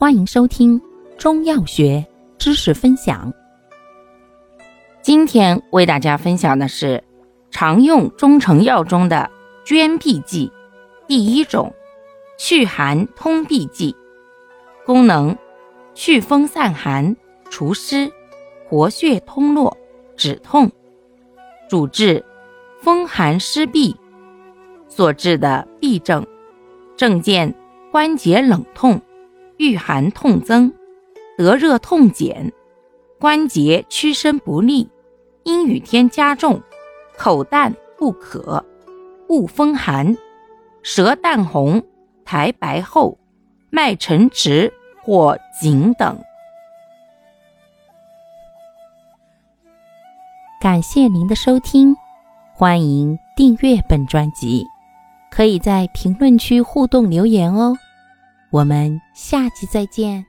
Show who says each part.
Speaker 1: 欢迎收听中药学知识分享。今天为大家分享的是常用中成药中的捐闭剂，第一种祛寒通闭剂，功能祛风散寒、除湿、活血通络、止痛，主治风寒湿痹所致的痹症，症见关节冷痛。遇寒痛增，得热痛减，关节屈伸不利，阴雨天加重，口淡不渴，恶风寒，舌淡红，苔白厚，脉沉迟或紧等。感谢您的收听，欢迎订阅本专辑，可以在评论区互动留言哦。我们下期再见。